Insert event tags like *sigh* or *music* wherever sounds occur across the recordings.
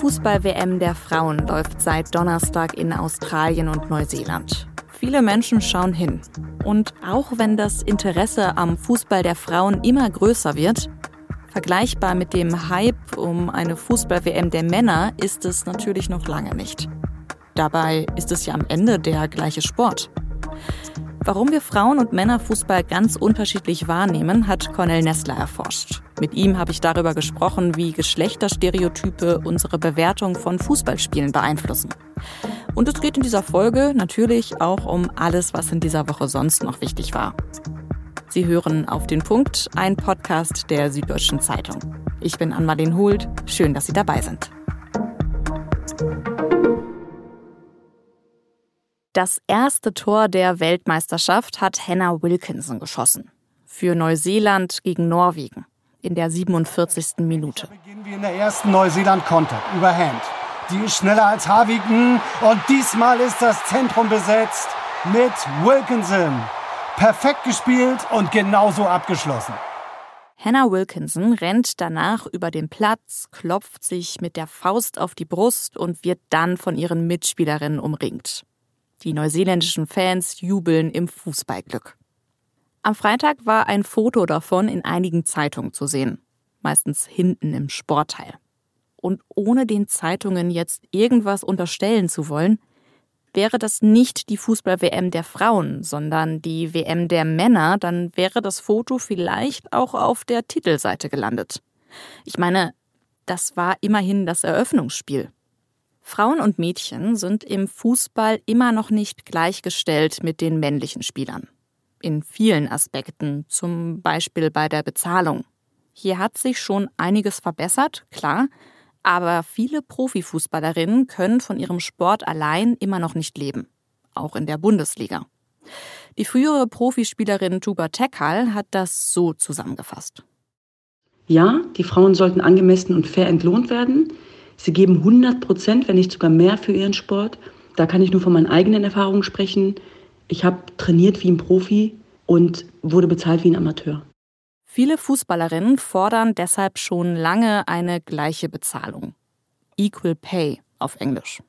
Fußball-WM der Frauen läuft seit Donnerstag in Australien und Neuseeland. Viele Menschen schauen hin. Und auch wenn das Interesse am Fußball der Frauen immer größer wird, vergleichbar mit dem Hype um eine Fußball-WM der Männer ist es natürlich noch lange nicht. Dabei ist es ja am Ende der gleiche Sport. Warum wir Frauen- und Männerfußball ganz unterschiedlich wahrnehmen, hat Cornel Nessler erforscht. Mit ihm habe ich darüber gesprochen, wie Geschlechterstereotype unsere Bewertung von Fußballspielen beeinflussen. Und es geht in dieser Folge natürlich auch um alles, was in dieser Woche sonst noch wichtig war. Sie hören auf den Punkt, ein Podcast der Süddeutschen Zeitung. Ich bin Anmalin Hult. Schön, dass Sie dabei sind. Das erste Tor der Weltmeisterschaft hat Hannah Wilkinson geschossen. Für Neuseeland gegen Norwegen in der 47. Minute. Beginnen wir in der ersten Neuseeland-Konter über Hand. Die ist schneller als Harvigen und diesmal ist das Zentrum besetzt mit Wilkinson. Perfekt gespielt und genauso abgeschlossen. Hannah Wilkinson rennt danach über den Platz, klopft sich mit der Faust auf die Brust und wird dann von ihren Mitspielerinnen umringt. Die neuseeländischen Fans jubeln im Fußballglück. Am Freitag war ein Foto davon in einigen Zeitungen zu sehen, meistens hinten im Sportteil. Und ohne den Zeitungen jetzt irgendwas unterstellen zu wollen, wäre das nicht die Fußball-WM der Frauen, sondern die WM der Männer, dann wäre das Foto vielleicht auch auf der Titelseite gelandet. Ich meine, das war immerhin das Eröffnungsspiel. Frauen und Mädchen sind im Fußball immer noch nicht gleichgestellt mit den männlichen Spielern. In vielen Aspekten, zum Beispiel bei der Bezahlung. Hier hat sich schon einiges verbessert, klar, aber viele Profifußballerinnen können von ihrem Sport allein immer noch nicht leben, auch in der Bundesliga. Die frühere Profispielerin Tuba Tekal hat das so zusammengefasst. Ja, die Frauen sollten angemessen und fair entlohnt werden. Sie geben 100 Prozent, wenn nicht sogar mehr für ihren Sport. Da kann ich nur von meinen eigenen Erfahrungen sprechen. Ich habe trainiert wie ein Profi und wurde bezahlt wie ein Amateur. Viele Fußballerinnen fordern deshalb schon lange eine gleiche Bezahlung. Equal Pay auf Englisch.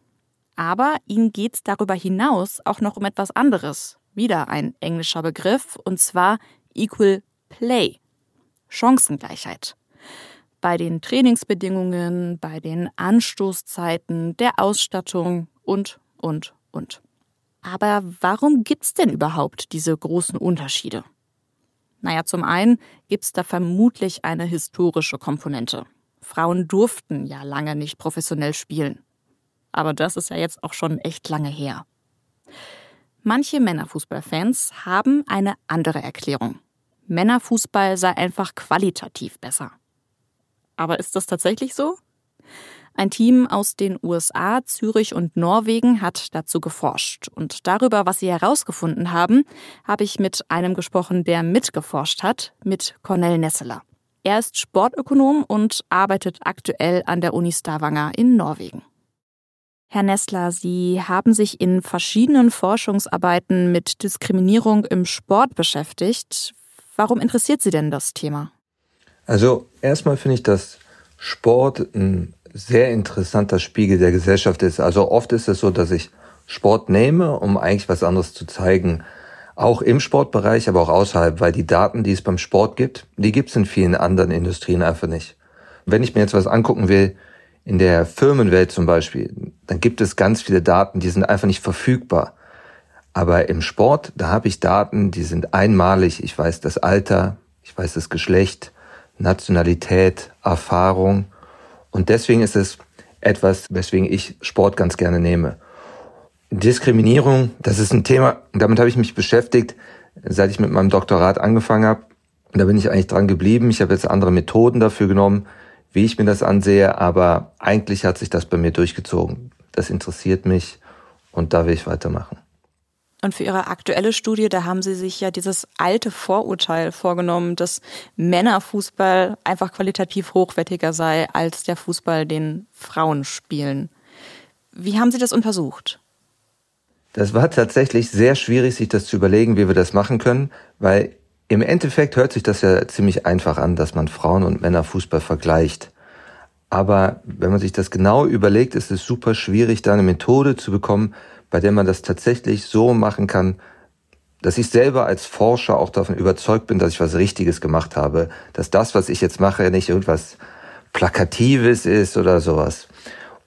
Aber ihnen geht es darüber hinaus auch noch um etwas anderes. Wieder ein englischer Begriff, und zwar Equal Play. Chancengleichheit bei den Trainingsbedingungen, bei den Anstoßzeiten, der Ausstattung und, und, und. Aber warum gibt's denn überhaupt diese großen Unterschiede? Naja, zum einen gibt's da vermutlich eine historische Komponente. Frauen durften ja lange nicht professionell spielen. Aber das ist ja jetzt auch schon echt lange her. Manche Männerfußballfans haben eine andere Erklärung. Männerfußball sei einfach qualitativ besser. Aber ist das tatsächlich so? Ein Team aus den USA, Zürich und Norwegen hat dazu geforscht. Und darüber, was sie herausgefunden haben, habe ich mit einem gesprochen, der mitgeforscht hat, mit Cornel Nesseler. Er ist Sportökonom und arbeitet aktuell an der Uni Stavanger in Norwegen. Herr Nessler, Sie haben sich in verschiedenen Forschungsarbeiten mit Diskriminierung im Sport beschäftigt. Warum interessiert Sie denn das Thema? Also erstmal finde ich, dass Sport ein sehr interessanter Spiegel der Gesellschaft ist. Also oft ist es so, dass ich Sport nehme, um eigentlich was anderes zu zeigen. Auch im Sportbereich, aber auch außerhalb, weil die Daten, die es beim Sport gibt, die gibt es in vielen anderen Industrien einfach nicht. Wenn ich mir jetzt was angucken will, in der Firmenwelt zum Beispiel, dann gibt es ganz viele Daten, die sind einfach nicht verfügbar. Aber im Sport, da habe ich Daten, die sind einmalig. Ich weiß das Alter, ich weiß das Geschlecht, Nationalität, Erfahrung. Und deswegen ist es etwas, weswegen ich Sport ganz gerne nehme. Diskriminierung, das ist ein Thema, damit habe ich mich beschäftigt, seit ich mit meinem Doktorat angefangen habe. Und da bin ich eigentlich dran geblieben. Ich habe jetzt andere Methoden dafür genommen, wie ich mir das ansehe, aber eigentlich hat sich das bei mir durchgezogen. Das interessiert mich und da will ich weitermachen. Und für Ihre aktuelle Studie, da haben Sie sich ja dieses alte Vorurteil vorgenommen, dass Männerfußball einfach qualitativ hochwertiger sei als der Fußball, den Frauen spielen. Wie haben Sie das untersucht? Das war tatsächlich sehr schwierig, sich das zu überlegen, wie wir das machen können, weil im Endeffekt hört sich das ja ziemlich einfach an, dass man Frauen- und Männerfußball vergleicht. Aber wenn man sich das genau überlegt, ist es super schwierig, da eine Methode zu bekommen, bei der man das tatsächlich so machen kann, dass ich selber als Forscher auch davon überzeugt bin, dass ich was Richtiges gemacht habe, dass das, was ich jetzt mache, nicht irgendwas Plakatives ist oder sowas.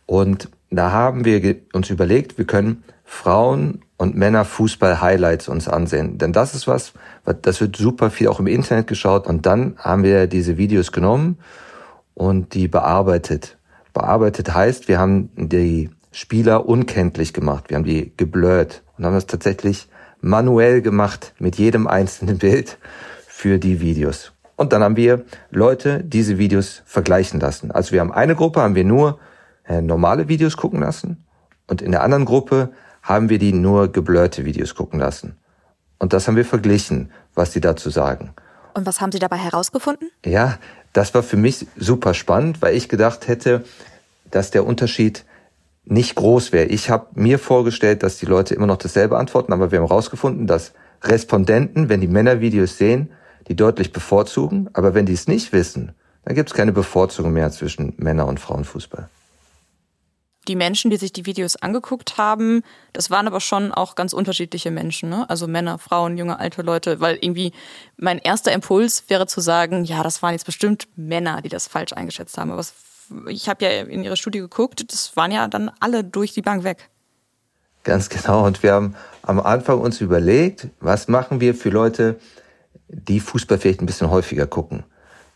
Und da haben wir uns überlegt, wir können Frauen und Männer Fußball-Highlights uns ansehen. Denn das ist was, das wird super viel auch im Internet geschaut. Und dann haben wir diese Videos genommen und die bearbeitet. Bearbeitet heißt, wir haben die Spieler unkenntlich gemacht. Wir haben die geblurrt und haben das tatsächlich manuell gemacht mit jedem einzelnen *laughs* Bild für die Videos. Und dann haben wir Leute diese Videos vergleichen lassen. Also wir haben eine Gruppe, haben wir nur äh, normale Videos gucken lassen und in der anderen Gruppe haben wir die nur geblurrte Videos gucken lassen. Und das haben wir verglichen, was die dazu sagen. Und was haben Sie dabei herausgefunden? Ja, das war für mich super spannend, weil ich gedacht hätte, dass der Unterschied nicht groß wäre. Ich habe mir vorgestellt, dass die Leute immer noch dasselbe antworten, aber wir haben herausgefunden, dass Respondenten, wenn die Männervideos sehen, die deutlich bevorzugen, aber wenn die es nicht wissen, dann gibt es keine Bevorzugung mehr zwischen Männer- und Frauenfußball. Die Menschen, die sich die Videos angeguckt haben, das waren aber schon auch ganz unterschiedliche Menschen, ne? Also Männer, Frauen, junge, alte Leute, weil irgendwie mein erster Impuls wäre zu sagen, ja, das waren jetzt bestimmt Männer, die das falsch eingeschätzt haben. Aber es ich habe ja in ihre Studie geguckt, das waren ja dann alle durch die Bank weg. Ganz genau. Und wir haben am Anfang uns überlegt, was machen wir für Leute, die Fußball vielleicht ein bisschen häufiger gucken.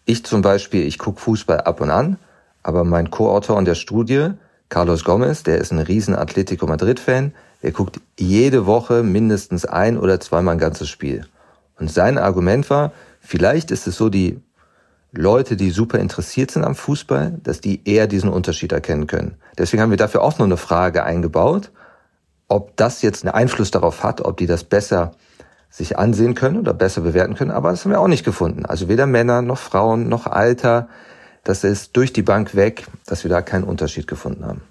Ich zum Beispiel, ich gucke Fußball ab und an, aber mein Co-Autor in der Studie, Carlos Gomez, der ist ein riesen Atletico Madrid-Fan, der guckt jede Woche mindestens ein oder zweimal ein ganzes Spiel. Und sein Argument war, vielleicht ist es so die Leute, die super interessiert sind am Fußball, dass die eher diesen Unterschied erkennen können. Deswegen haben wir dafür auch noch eine Frage eingebaut, ob das jetzt einen Einfluss darauf hat, ob die das besser sich ansehen können oder besser bewerten können. Aber das haben wir auch nicht gefunden. Also weder Männer noch Frauen noch Alter. Das ist durch die Bank weg, dass wir da keinen Unterschied gefunden haben.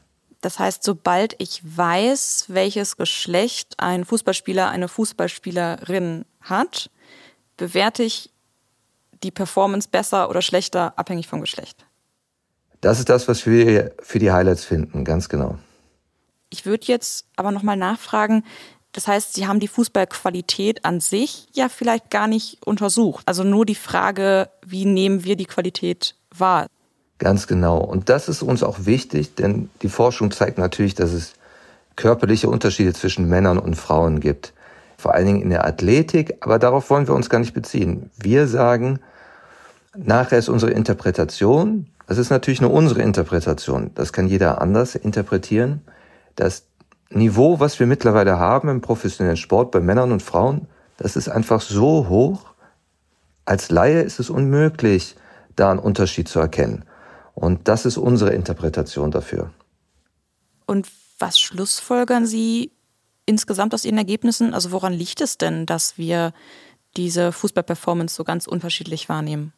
Das heißt, sobald ich weiß, welches Geschlecht ein Fußballspieler, eine Fußballspielerin hat, bewerte ich die Performance besser oder schlechter, abhängig vom Geschlecht. Das ist das, was wir für die Highlights finden, ganz genau. Ich würde jetzt aber nochmal nachfragen, das heißt, Sie haben die Fußballqualität an sich ja vielleicht gar nicht untersucht. Also nur die Frage, wie nehmen wir die Qualität wahr? Ganz genau. Und das ist uns auch wichtig, denn die Forschung zeigt natürlich, dass es körperliche Unterschiede zwischen Männern und Frauen gibt vor allen Dingen in der Athletik, aber darauf wollen wir uns gar nicht beziehen. Wir sagen, nachher ist unsere Interpretation, das ist natürlich nur unsere Interpretation, das kann jeder anders interpretieren, das Niveau, was wir mittlerweile haben im professionellen Sport bei Männern und Frauen, das ist einfach so hoch, als Laie ist es unmöglich, da einen Unterschied zu erkennen. Und das ist unsere Interpretation dafür. Und was schlussfolgern Sie insgesamt aus Ihren Ergebnissen? Also woran liegt es denn, dass wir diese Fußballperformance so ganz unterschiedlich wahrnehmen?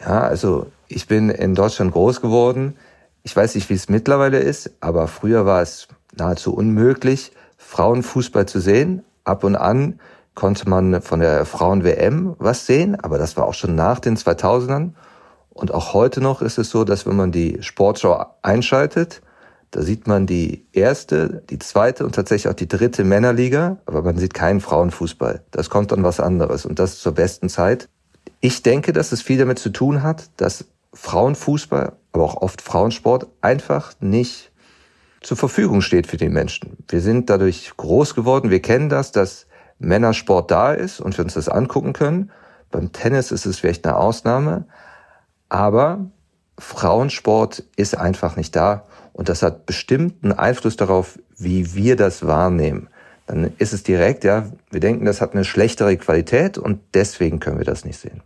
Ja, also ich bin in Deutschland groß geworden. Ich weiß nicht, wie es mittlerweile ist, aber früher war es nahezu unmöglich, Frauenfußball zu sehen. Ab und an konnte man von der Frauen-WM was sehen, aber das war auch schon nach den 2000ern. Und auch heute noch ist es so, dass wenn man die Sportschau einschaltet, da sieht man die erste, die zweite und tatsächlich auch die dritte Männerliga, aber man sieht keinen Frauenfußball. Das kommt dann was anderes und das zur besten Zeit. Ich denke, dass es viel damit zu tun hat, dass Frauenfußball, aber auch oft Frauensport einfach nicht zur Verfügung steht für die Menschen. Wir sind dadurch groß geworden, wir kennen das, dass Männersport da ist und wir uns das angucken können. Beim Tennis ist es vielleicht eine Ausnahme, aber Frauensport ist einfach nicht da und das hat bestimmt einen Einfluss darauf, wie wir das wahrnehmen. Dann ist es direkt, ja, wir denken, das hat eine schlechtere Qualität und deswegen können wir das nicht sehen.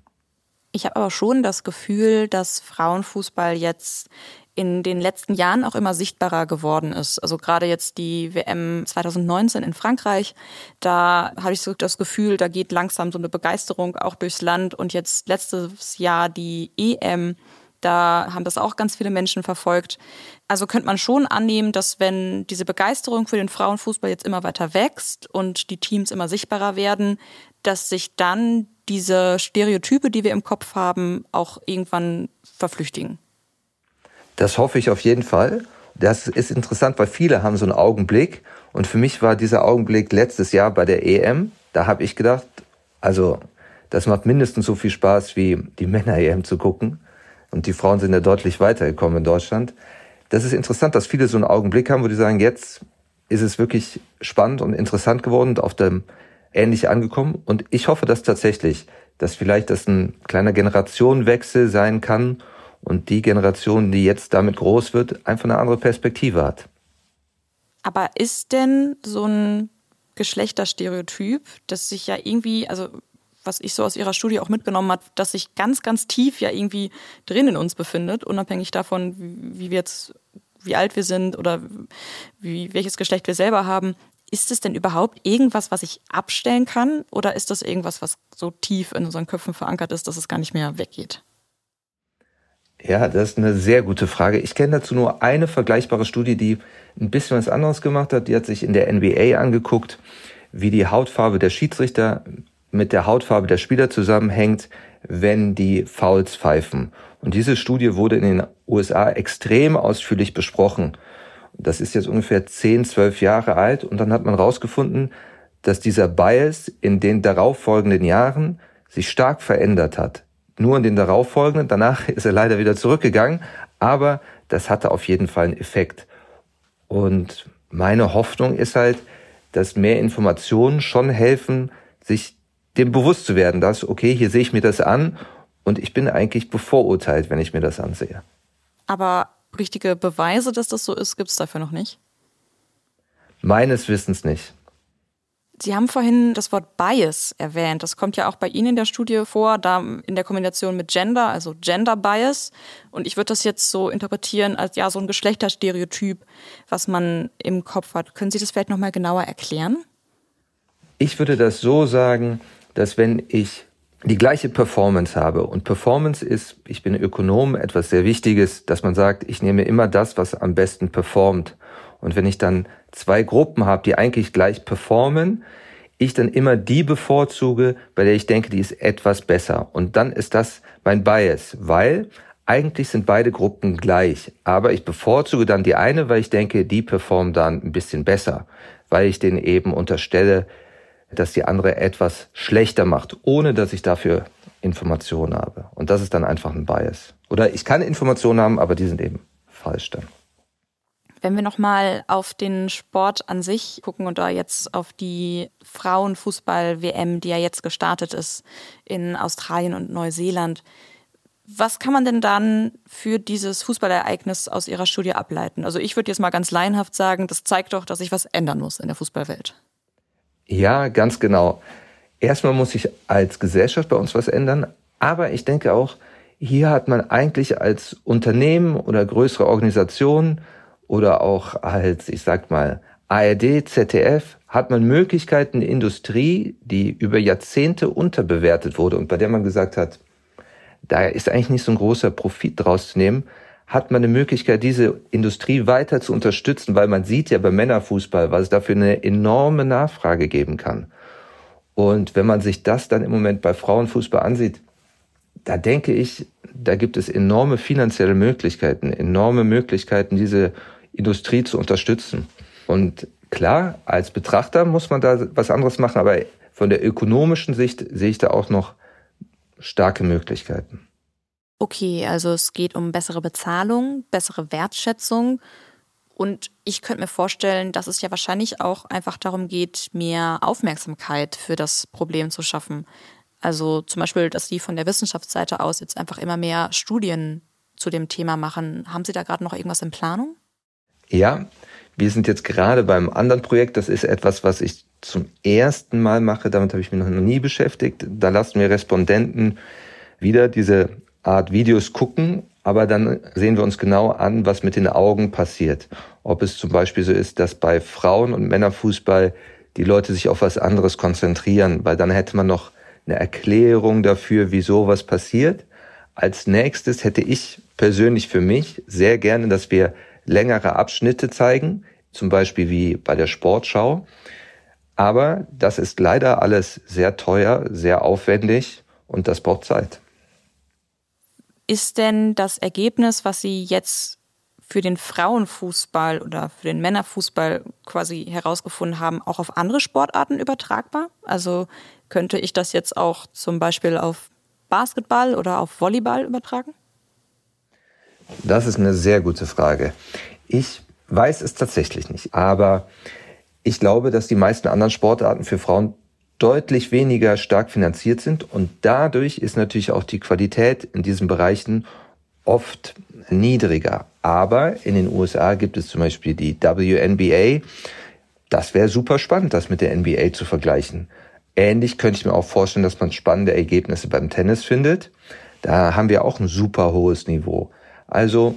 Ich habe aber schon das Gefühl, dass Frauenfußball jetzt in den letzten Jahren auch immer sichtbarer geworden ist. Also gerade jetzt die WM 2019 in Frankreich, da habe ich so das Gefühl, da geht langsam so eine Begeisterung auch durchs Land. Und jetzt letztes Jahr die EM, da haben das auch ganz viele Menschen verfolgt. Also könnte man schon annehmen, dass wenn diese Begeisterung für den Frauenfußball jetzt immer weiter wächst und die Teams immer sichtbarer werden, dass sich dann diese Stereotype, die wir im Kopf haben, auch irgendwann verflüchtigen. Das hoffe ich auf jeden Fall. Das ist interessant, weil viele haben so einen Augenblick. Und für mich war dieser Augenblick letztes Jahr bei der EM. Da habe ich gedacht, also das macht mindestens so viel Spaß wie die Männer-EM zu gucken. Und die Frauen sind ja deutlich weitergekommen in Deutschland. Das ist interessant, dass viele so einen Augenblick haben, wo die sagen, jetzt ist es wirklich spannend und interessant geworden und auf dem ähnlich angekommen. Und ich hoffe, dass tatsächlich, dass vielleicht das ein kleiner Generationenwechsel sein kann und die Generation, die jetzt damit groß wird, einfach eine andere Perspektive hat. Aber ist denn so ein Geschlechterstereotyp, das sich ja irgendwie, also was ich so aus ihrer Studie auch mitgenommen habe, dass sich ganz, ganz tief ja irgendwie drin in uns befindet, unabhängig davon, wie wir jetzt, wie alt wir sind oder wie, welches Geschlecht wir selber haben. Ist es denn überhaupt irgendwas, was ich abstellen kann? Oder ist das irgendwas, was so tief in unseren Köpfen verankert ist, dass es gar nicht mehr weggeht? Ja, das ist eine sehr gute Frage. Ich kenne dazu nur eine vergleichbare Studie, die ein bisschen was anderes gemacht hat. Die hat sich in der NBA angeguckt, wie die Hautfarbe der Schiedsrichter mit der Hautfarbe der Spieler zusammenhängt, wenn die Fouls pfeifen. Und diese Studie wurde in den USA extrem ausführlich besprochen. Das ist jetzt ungefähr 10, 12 Jahre alt und dann hat man herausgefunden, dass dieser Bias in den darauffolgenden Jahren sich stark verändert hat. Nur in den darauffolgenden, danach ist er leider wieder zurückgegangen, aber das hatte auf jeden Fall einen Effekt. Und meine Hoffnung ist halt, dass mehr Informationen schon helfen, sich dem bewusst zu werden, dass, okay, hier sehe ich mir das an und ich bin eigentlich bevorurteilt, wenn ich mir das ansehe. Aber richtige Beweise, dass das so ist, gibt es dafür noch nicht? Meines Wissens nicht. Sie haben vorhin das Wort Bias erwähnt. Das kommt ja auch bei Ihnen in der Studie vor, da in der Kombination mit Gender, also Gender Bias. Und ich würde das jetzt so interpretieren als ja so ein Geschlechterstereotyp, was man im Kopf hat. Können Sie das vielleicht nochmal genauer erklären? Ich würde das so sagen, dass wenn ich die gleiche Performance habe und Performance ist, ich bin Ökonom, etwas sehr Wichtiges, dass man sagt, ich nehme immer das, was am besten performt. Und wenn ich dann zwei Gruppen habe, die eigentlich gleich performen, ich dann immer die bevorzuge, bei der ich denke, die ist etwas besser. Und dann ist das mein Bias, weil eigentlich sind beide Gruppen gleich. Aber ich bevorzuge dann die eine, weil ich denke, die performt dann ein bisschen besser, weil ich denen eben unterstelle, dass die andere etwas schlechter macht, ohne dass ich dafür Informationen habe. Und das ist dann einfach ein Bias. Oder ich kann Informationen haben, aber die sind eben falsch dann. Wenn wir nochmal auf den Sport an sich gucken und da jetzt auf die Frauenfußball-WM, die ja jetzt gestartet ist in Australien und Neuseeland, was kann man denn dann für dieses Fußballereignis aus Ihrer Studie ableiten? Also ich würde jetzt mal ganz laienhaft sagen, das zeigt doch, dass sich was ändern muss in der Fußballwelt. Ja, ganz genau. Erstmal muss sich als Gesellschaft bei uns was ändern, aber ich denke auch, hier hat man eigentlich als Unternehmen oder größere Organisation oder auch als, ich sag mal, ARD, ZDF, hat man Möglichkeiten, Industrie, die über Jahrzehnte unterbewertet wurde und bei der man gesagt hat, da ist eigentlich nicht so ein großer Profit draus zu nehmen, hat man eine Möglichkeit, diese Industrie weiter zu unterstützen, weil man sieht ja beim Männerfußball, was es dafür eine enorme Nachfrage geben kann. Und wenn man sich das dann im Moment bei Frauenfußball ansieht, da denke ich, da gibt es enorme finanzielle Möglichkeiten, enorme Möglichkeiten, diese Industrie zu unterstützen. Und klar, als Betrachter muss man da was anderes machen, aber von der ökonomischen Sicht sehe ich da auch noch starke Möglichkeiten. Okay, also es geht um bessere Bezahlung, bessere Wertschätzung. Und ich könnte mir vorstellen, dass es ja wahrscheinlich auch einfach darum geht, mehr Aufmerksamkeit für das Problem zu schaffen. Also zum Beispiel, dass Sie von der Wissenschaftsseite aus jetzt einfach immer mehr Studien zu dem Thema machen. Haben Sie da gerade noch irgendwas in Planung? Ja, wir sind jetzt gerade beim anderen Projekt. Das ist etwas, was ich zum ersten Mal mache. Damit habe ich mich noch nie beschäftigt. Da lassen wir Respondenten wieder diese Art Videos gucken, aber dann sehen wir uns genau an, was mit den Augen passiert. Ob es zum Beispiel so ist, dass bei Frauen- und Männerfußball die Leute sich auf was anderes konzentrieren, weil dann hätte man noch eine Erklärung dafür, wieso was passiert. Als nächstes hätte ich persönlich für mich sehr gerne, dass wir längere Abschnitte zeigen, zum Beispiel wie bei der Sportschau. Aber das ist leider alles sehr teuer, sehr aufwendig und das braucht Zeit ist denn das Ergebnis, was Sie jetzt für den Frauenfußball oder für den Männerfußball quasi herausgefunden haben, auch auf andere Sportarten übertragbar? Also könnte ich das jetzt auch zum Beispiel auf Basketball oder auf Volleyball übertragen? Das ist eine sehr gute Frage. Ich weiß es tatsächlich nicht, aber ich glaube, dass die meisten anderen Sportarten für Frauen deutlich weniger stark finanziert sind und dadurch ist natürlich auch die Qualität in diesen Bereichen oft niedriger. Aber in den USA gibt es zum Beispiel die WNBA. Das wäre super spannend, das mit der NBA zu vergleichen. Ähnlich könnte ich mir auch vorstellen, dass man spannende Ergebnisse beim Tennis findet. Da haben wir auch ein super hohes Niveau. Also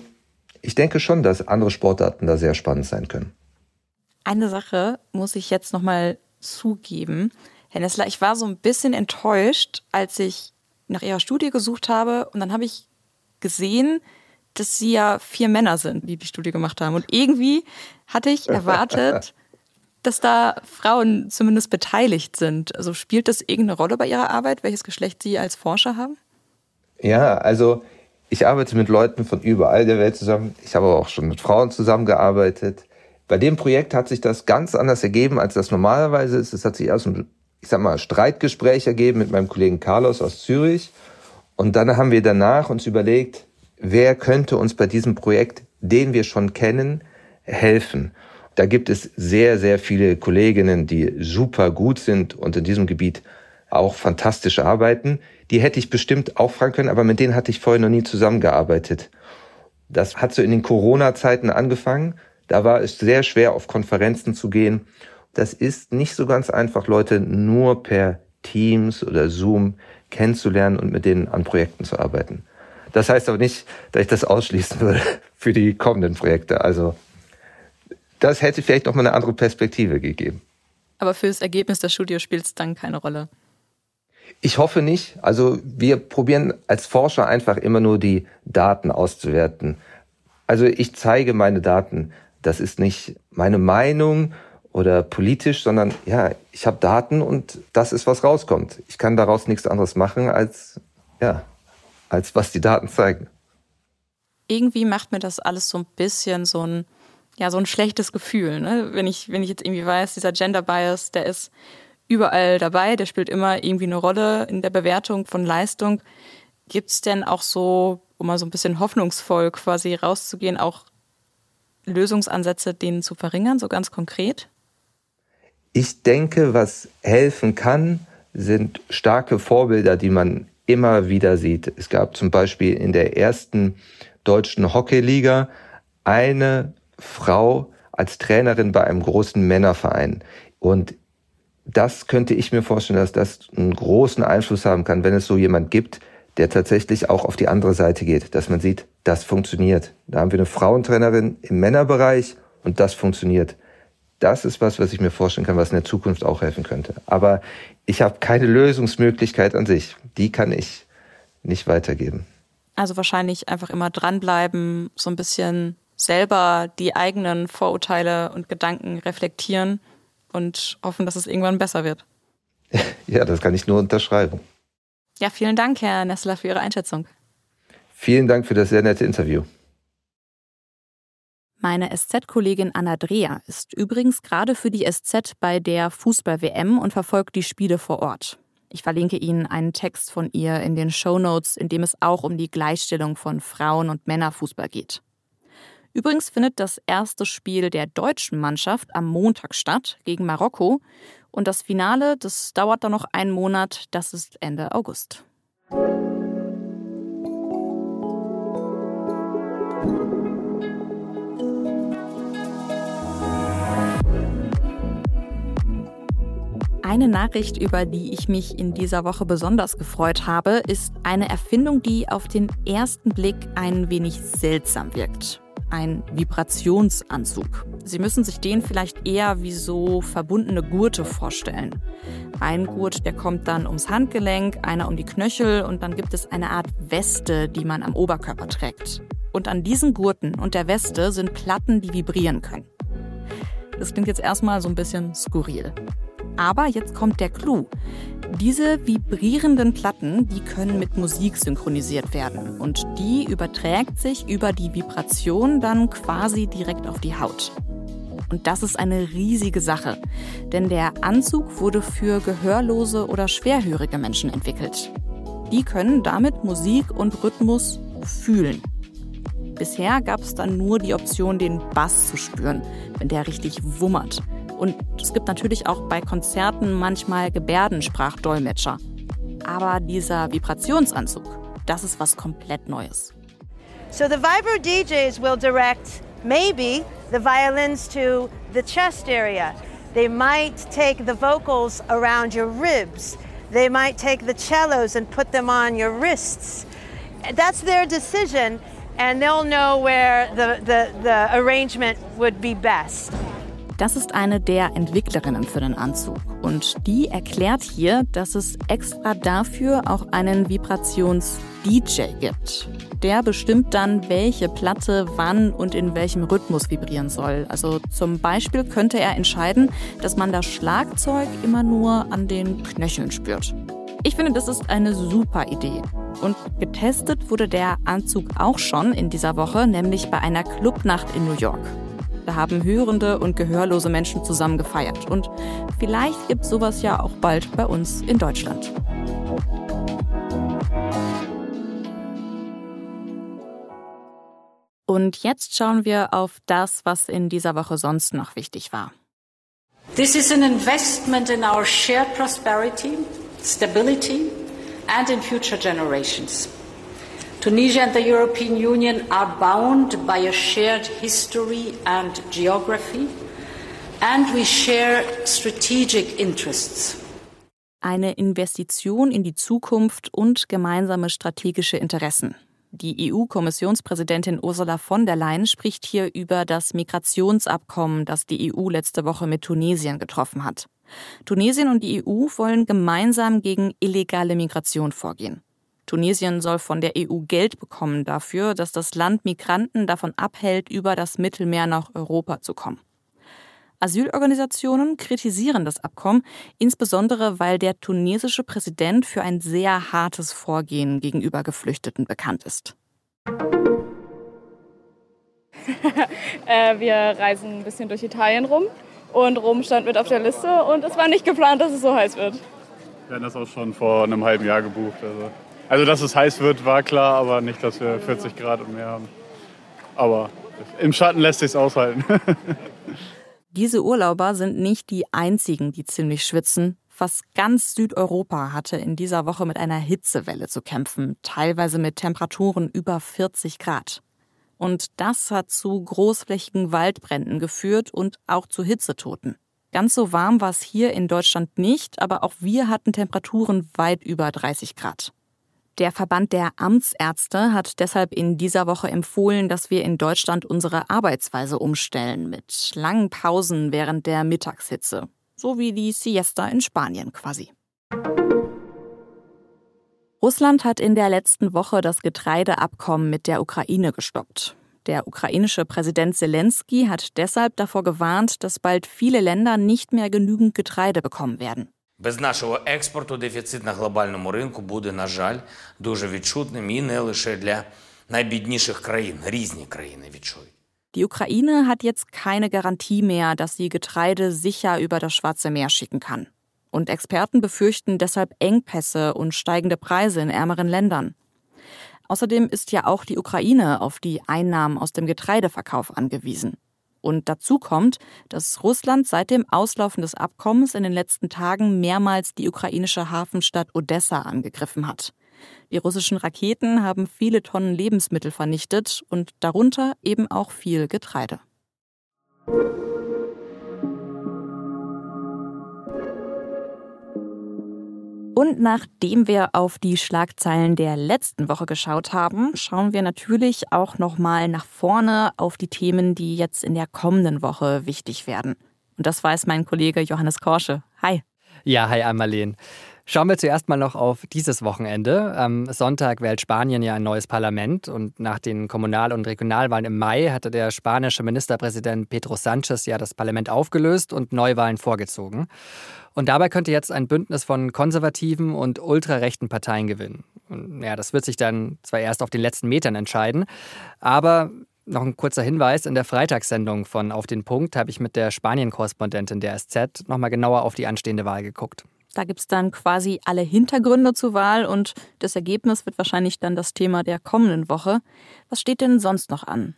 ich denke schon, dass andere Sportarten da sehr spannend sein können. Eine Sache muss ich jetzt nochmal zugeben. Herr Nessler, ich war so ein bisschen enttäuscht, als ich nach Ihrer Studie gesucht habe und dann habe ich gesehen, dass Sie ja vier Männer sind, die die Studie gemacht haben. Und irgendwie hatte ich erwartet, *laughs* dass da Frauen zumindest beteiligt sind. Also spielt das irgendeine Rolle bei Ihrer Arbeit, welches Geschlecht Sie als Forscher haben? Ja, also ich arbeite mit Leuten von überall der Welt zusammen. Ich habe auch schon mit Frauen zusammengearbeitet. Bei dem Projekt hat sich das ganz anders ergeben, als das normalerweise ist. Es hat sich erst ein, ich sag mal, Streitgespräch ergeben mit meinem Kollegen Carlos aus Zürich. Und dann haben wir danach uns überlegt, wer könnte uns bei diesem Projekt, den wir schon kennen, helfen. Da gibt es sehr, sehr viele Kolleginnen, die super gut sind und in diesem Gebiet auch fantastisch arbeiten. Die hätte ich bestimmt auch fragen können, aber mit denen hatte ich vorher noch nie zusammengearbeitet. Das hat so in den Corona-Zeiten angefangen. Da war es sehr schwer, auf Konferenzen zu gehen. Das ist nicht so ganz einfach, Leute nur per Teams oder Zoom kennenzulernen und mit denen an Projekten zu arbeiten. Das heißt aber nicht, dass ich das ausschließen würde *laughs* für die kommenden Projekte. Also das hätte vielleicht noch mal eine andere Perspektive gegeben. Aber für das Ergebnis der Studie spielt es dann keine Rolle. Ich hoffe nicht. Also wir probieren als Forscher einfach immer nur die Daten auszuwerten. Also ich zeige meine Daten. Das ist nicht meine Meinung oder politisch, sondern ja, ich habe Daten und das ist, was rauskommt. Ich kann daraus nichts anderes machen, als, ja, als was die Daten zeigen. Irgendwie macht mir das alles so ein bisschen so ein, ja, so ein schlechtes Gefühl. Ne? Wenn, ich, wenn ich jetzt irgendwie weiß, dieser Gender Bias, der ist überall dabei, der spielt immer irgendwie eine Rolle in der Bewertung von Leistung. Gibt es denn auch so, um mal so ein bisschen hoffnungsvoll quasi rauszugehen, auch Lösungsansätze, denen zu verringern, so ganz konkret? Ich denke, was helfen kann, sind starke Vorbilder, die man immer wieder sieht. Es gab zum Beispiel in der ersten deutschen Hockeyliga eine Frau als Trainerin bei einem großen Männerverein. Und das könnte ich mir vorstellen, dass das einen großen Einfluss haben kann, wenn es so jemand gibt, der tatsächlich auch auf die andere Seite geht, dass man sieht, das funktioniert. Da haben wir eine Frauentrainerin im Männerbereich und das funktioniert das ist was, was ich mir vorstellen kann, was in der Zukunft auch helfen könnte. Aber ich habe keine Lösungsmöglichkeit an sich. Die kann ich nicht weitergeben. Also wahrscheinlich einfach immer dranbleiben, so ein bisschen selber die eigenen Vorurteile und Gedanken reflektieren und hoffen, dass es irgendwann besser wird. *laughs* Ja, das kann ich nur unterschreiben. Ja, vielen Dank, Herr Nessler, für Ihre Einschätzung. Vielen Dank für das sehr nette Interview. Meine SZ-Kollegin Anna Dreher ist übrigens gerade für die SZ bei der Fußball-WM und verfolgt die Spiele vor Ort. Ich verlinke Ihnen einen Text von ihr in den Show Notes, in dem es auch um die Gleichstellung von Frauen- und Männerfußball geht. Übrigens findet das erste Spiel der deutschen Mannschaft am Montag statt gegen Marokko und das Finale, das dauert dann noch einen Monat, das ist Ende August. Eine Nachricht, über die ich mich in dieser Woche besonders gefreut habe, ist eine Erfindung, die auf den ersten Blick ein wenig seltsam wirkt. Ein Vibrationsanzug. Sie müssen sich den vielleicht eher wie so verbundene Gurte vorstellen. Ein Gurt, der kommt dann ums Handgelenk, einer um die Knöchel und dann gibt es eine Art Weste, die man am Oberkörper trägt. Und an diesen Gurten und der Weste sind Platten, die vibrieren können. Das klingt jetzt erstmal so ein bisschen skurril. Aber jetzt kommt der Clou. Diese vibrierenden Platten, die können mit Musik synchronisiert werden und die überträgt sich über die Vibration dann quasi direkt auf die Haut. Und das ist eine riesige Sache, denn der Anzug wurde für gehörlose oder schwerhörige Menschen entwickelt. Die können damit Musik und Rhythmus fühlen. Bisher gab es dann nur die Option, den Bass zu spüren, wenn der richtig wummert. Und es gibt natürlich auch bei Konzerten manchmal Gebärdensprachdolmetscher. Aber dieser Vibrationsanzug, das ist was komplett Neues. So the Vibro DJs will direct maybe the violins to the chest area. They might take the vocals around your ribs. They might take the cellos and put them on your wrists. That's their decision, and they'll know where the, the, the arrangement would be best. Das ist eine der Entwicklerinnen für den Anzug. Und die erklärt hier, dass es extra dafür auch einen Vibrations-DJ gibt. Der bestimmt dann, welche Platte wann und in welchem Rhythmus vibrieren soll. Also zum Beispiel könnte er entscheiden, dass man das Schlagzeug immer nur an den Knöcheln spürt. Ich finde, das ist eine super Idee. Und getestet wurde der Anzug auch schon in dieser Woche, nämlich bei einer Clubnacht in New York. Da haben hörende und gehörlose Menschen zusammen gefeiert. Und vielleicht gibt es sowas ja auch bald bei uns in Deutschland. Und jetzt schauen wir auf das, was in dieser Woche sonst noch wichtig war. This is an investment in our shared prosperity, stability and in future generations. Tunisia and the European Union are bound by a shared history and geography, and we share strategic interests. Eine Investition in die Zukunft und gemeinsame strategische Interessen. Die EU-Kommissionspräsidentin Ursula von der Leyen spricht hier über das Migrationsabkommen, das die EU letzte Woche mit Tunesien getroffen hat. Tunesien und die EU wollen gemeinsam gegen illegale Migration vorgehen. Tunesien soll von der EU Geld bekommen dafür, dass das Land Migranten davon abhält, über das Mittelmeer nach Europa zu kommen. Asylorganisationen kritisieren das Abkommen, insbesondere weil der tunesische Präsident für ein sehr hartes Vorgehen gegenüber Geflüchteten bekannt ist. *laughs* äh, wir reisen ein bisschen durch Italien rum und Rom stand mit auf der Liste und es war nicht geplant, dass es so heiß wird. Wir hatten das auch schon vor einem halben Jahr gebucht. Also also, dass es heiß wird, war klar, aber nicht, dass wir 40 Grad und mehr haben. Aber im Schatten lässt sich aushalten. *laughs* Diese Urlauber sind nicht die einzigen, die ziemlich schwitzen. Fast ganz Südeuropa hatte in dieser Woche mit einer Hitzewelle zu kämpfen, teilweise mit Temperaturen über 40 Grad. Und das hat zu großflächigen Waldbränden geführt und auch zu Hitzetoten. Ganz so warm war es hier in Deutschland nicht, aber auch wir hatten Temperaturen weit über 30 Grad. Der Verband der Amtsärzte hat deshalb in dieser Woche empfohlen, dass wir in Deutschland unsere Arbeitsweise umstellen mit langen Pausen während der Mittagshitze, so wie die Siesta in Spanien quasi. Russland hat in der letzten Woche das Getreideabkommen mit der Ukraine gestoppt. Der ukrainische Präsident Zelensky hat deshalb davor gewarnt, dass bald viele Länder nicht mehr genügend Getreide bekommen werden. Без нашого експорту дефіцит на глобальному ринку буде, на жаль, дуже відчутним і не лише для найбідніших країн. Різні країни відчують. Die Ukraine hat jetzt keine Garantie mehr, dass sie Getreide sicher über das Schwarze Meer schicken kann. Und Experten befürchten deshalb Engpässe und steigende Preise in ärmeren Ländern. Außerdem ist ja auch die Ukraine auf die Einnahmen aus dem Getreideverkauf angewiesen. Und dazu kommt, dass Russland seit dem Auslaufen des Abkommens in den letzten Tagen mehrmals die ukrainische Hafenstadt Odessa angegriffen hat. Die russischen Raketen haben viele Tonnen Lebensmittel vernichtet und darunter eben auch viel Getreide. Und nachdem wir auf die Schlagzeilen der letzten Woche geschaut haben, schauen wir natürlich auch noch mal nach vorne auf die Themen, die jetzt in der kommenden Woche wichtig werden. Und das weiß mein Kollege Johannes Korsche. Hi. Ja, hi Marleen. Schauen wir zuerst mal noch auf dieses Wochenende. Am Sonntag wählt Spanien ja ein neues Parlament und nach den Kommunal- und Regionalwahlen im Mai hatte der spanische Ministerpräsident Pedro Sánchez ja das Parlament aufgelöst und Neuwahlen vorgezogen. Und dabei könnte jetzt ein Bündnis von konservativen und ultrarechten Parteien gewinnen. Und ja, das wird sich dann zwar erst auf den letzten Metern entscheiden, aber noch ein kurzer Hinweis: In der Freitagssendung von Auf den Punkt habe ich mit der Spanien-Korrespondentin der SZ nochmal genauer auf die anstehende Wahl geguckt. Da gibt es dann quasi alle Hintergründe zur Wahl und das Ergebnis wird wahrscheinlich dann das Thema der kommenden Woche. Was steht denn sonst noch an?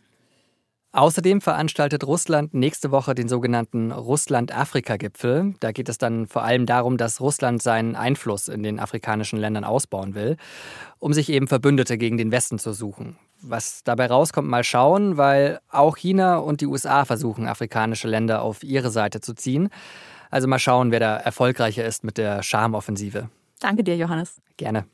Außerdem veranstaltet Russland nächste Woche den sogenannten Russland-Afrika-Gipfel. Da geht es dann vor allem darum, dass Russland seinen Einfluss in den afrikanischen Ländern ausbauen will, um sich eben Verbündete gegen den Westen zu suchen. Was dabei rauskommt, mal schauen, weil auch China und die USA versuchen, afrikanische Länder auf ihre Seite zu ziehen. Also mal schauen, wer da erfolgreicher ist mit der Charmoffensive. Danke dir, Johannes. Gerne.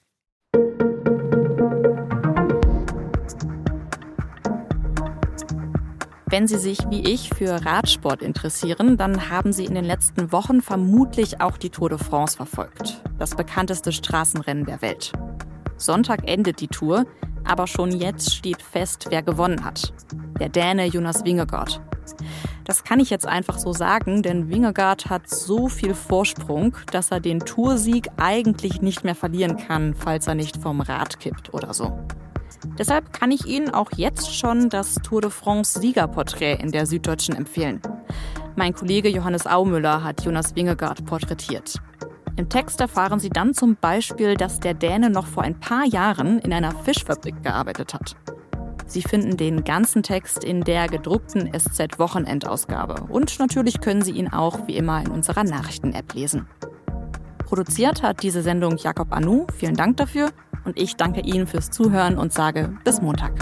Wenn Sie sich wie ich für Radsport interessieren, dann haben Sie in den letzten Wochen vermutlich auch die Tour de France verfolgt, das bekannteste Straßenrennen der Welt. Sonntag endet die Tour, aber schon jetzt steht fest, wer gewonnen hat. Der Däne Jonas Wingegaard. Das kann ich jetzt einfach so sagen, denn Wingegaard hat so viel Vorsprung, dass er den Toursieg eigentlich nicht mehr verlieren kann, falls er nicht vom Rad kippt oder so. Deshalb kann ich Ihnen auch jetzt schon das Tour de France Siegerporträt in der Süddeutschen empfehlen. Mein Kollege Johannes Aumüller hat Jonas Wingegaard porträtiert. Im Text erfahren Sie dann zum Beispiel, dass der Däne noch vor ein paar Jahren in einer Fischfabrik gearbeitet hat. Sie finden den ganzen Text in der gedruckten SZ-Wochenendausgabe. Und natürlich können Sie ihn auch wie immer in unserer Nachrichten-App lesen. Produziert hat diese Sendung Jakob Anu. Vielen Dank dafür. Und ich danke Ihnen fürs Zuhören und sage bis Montag.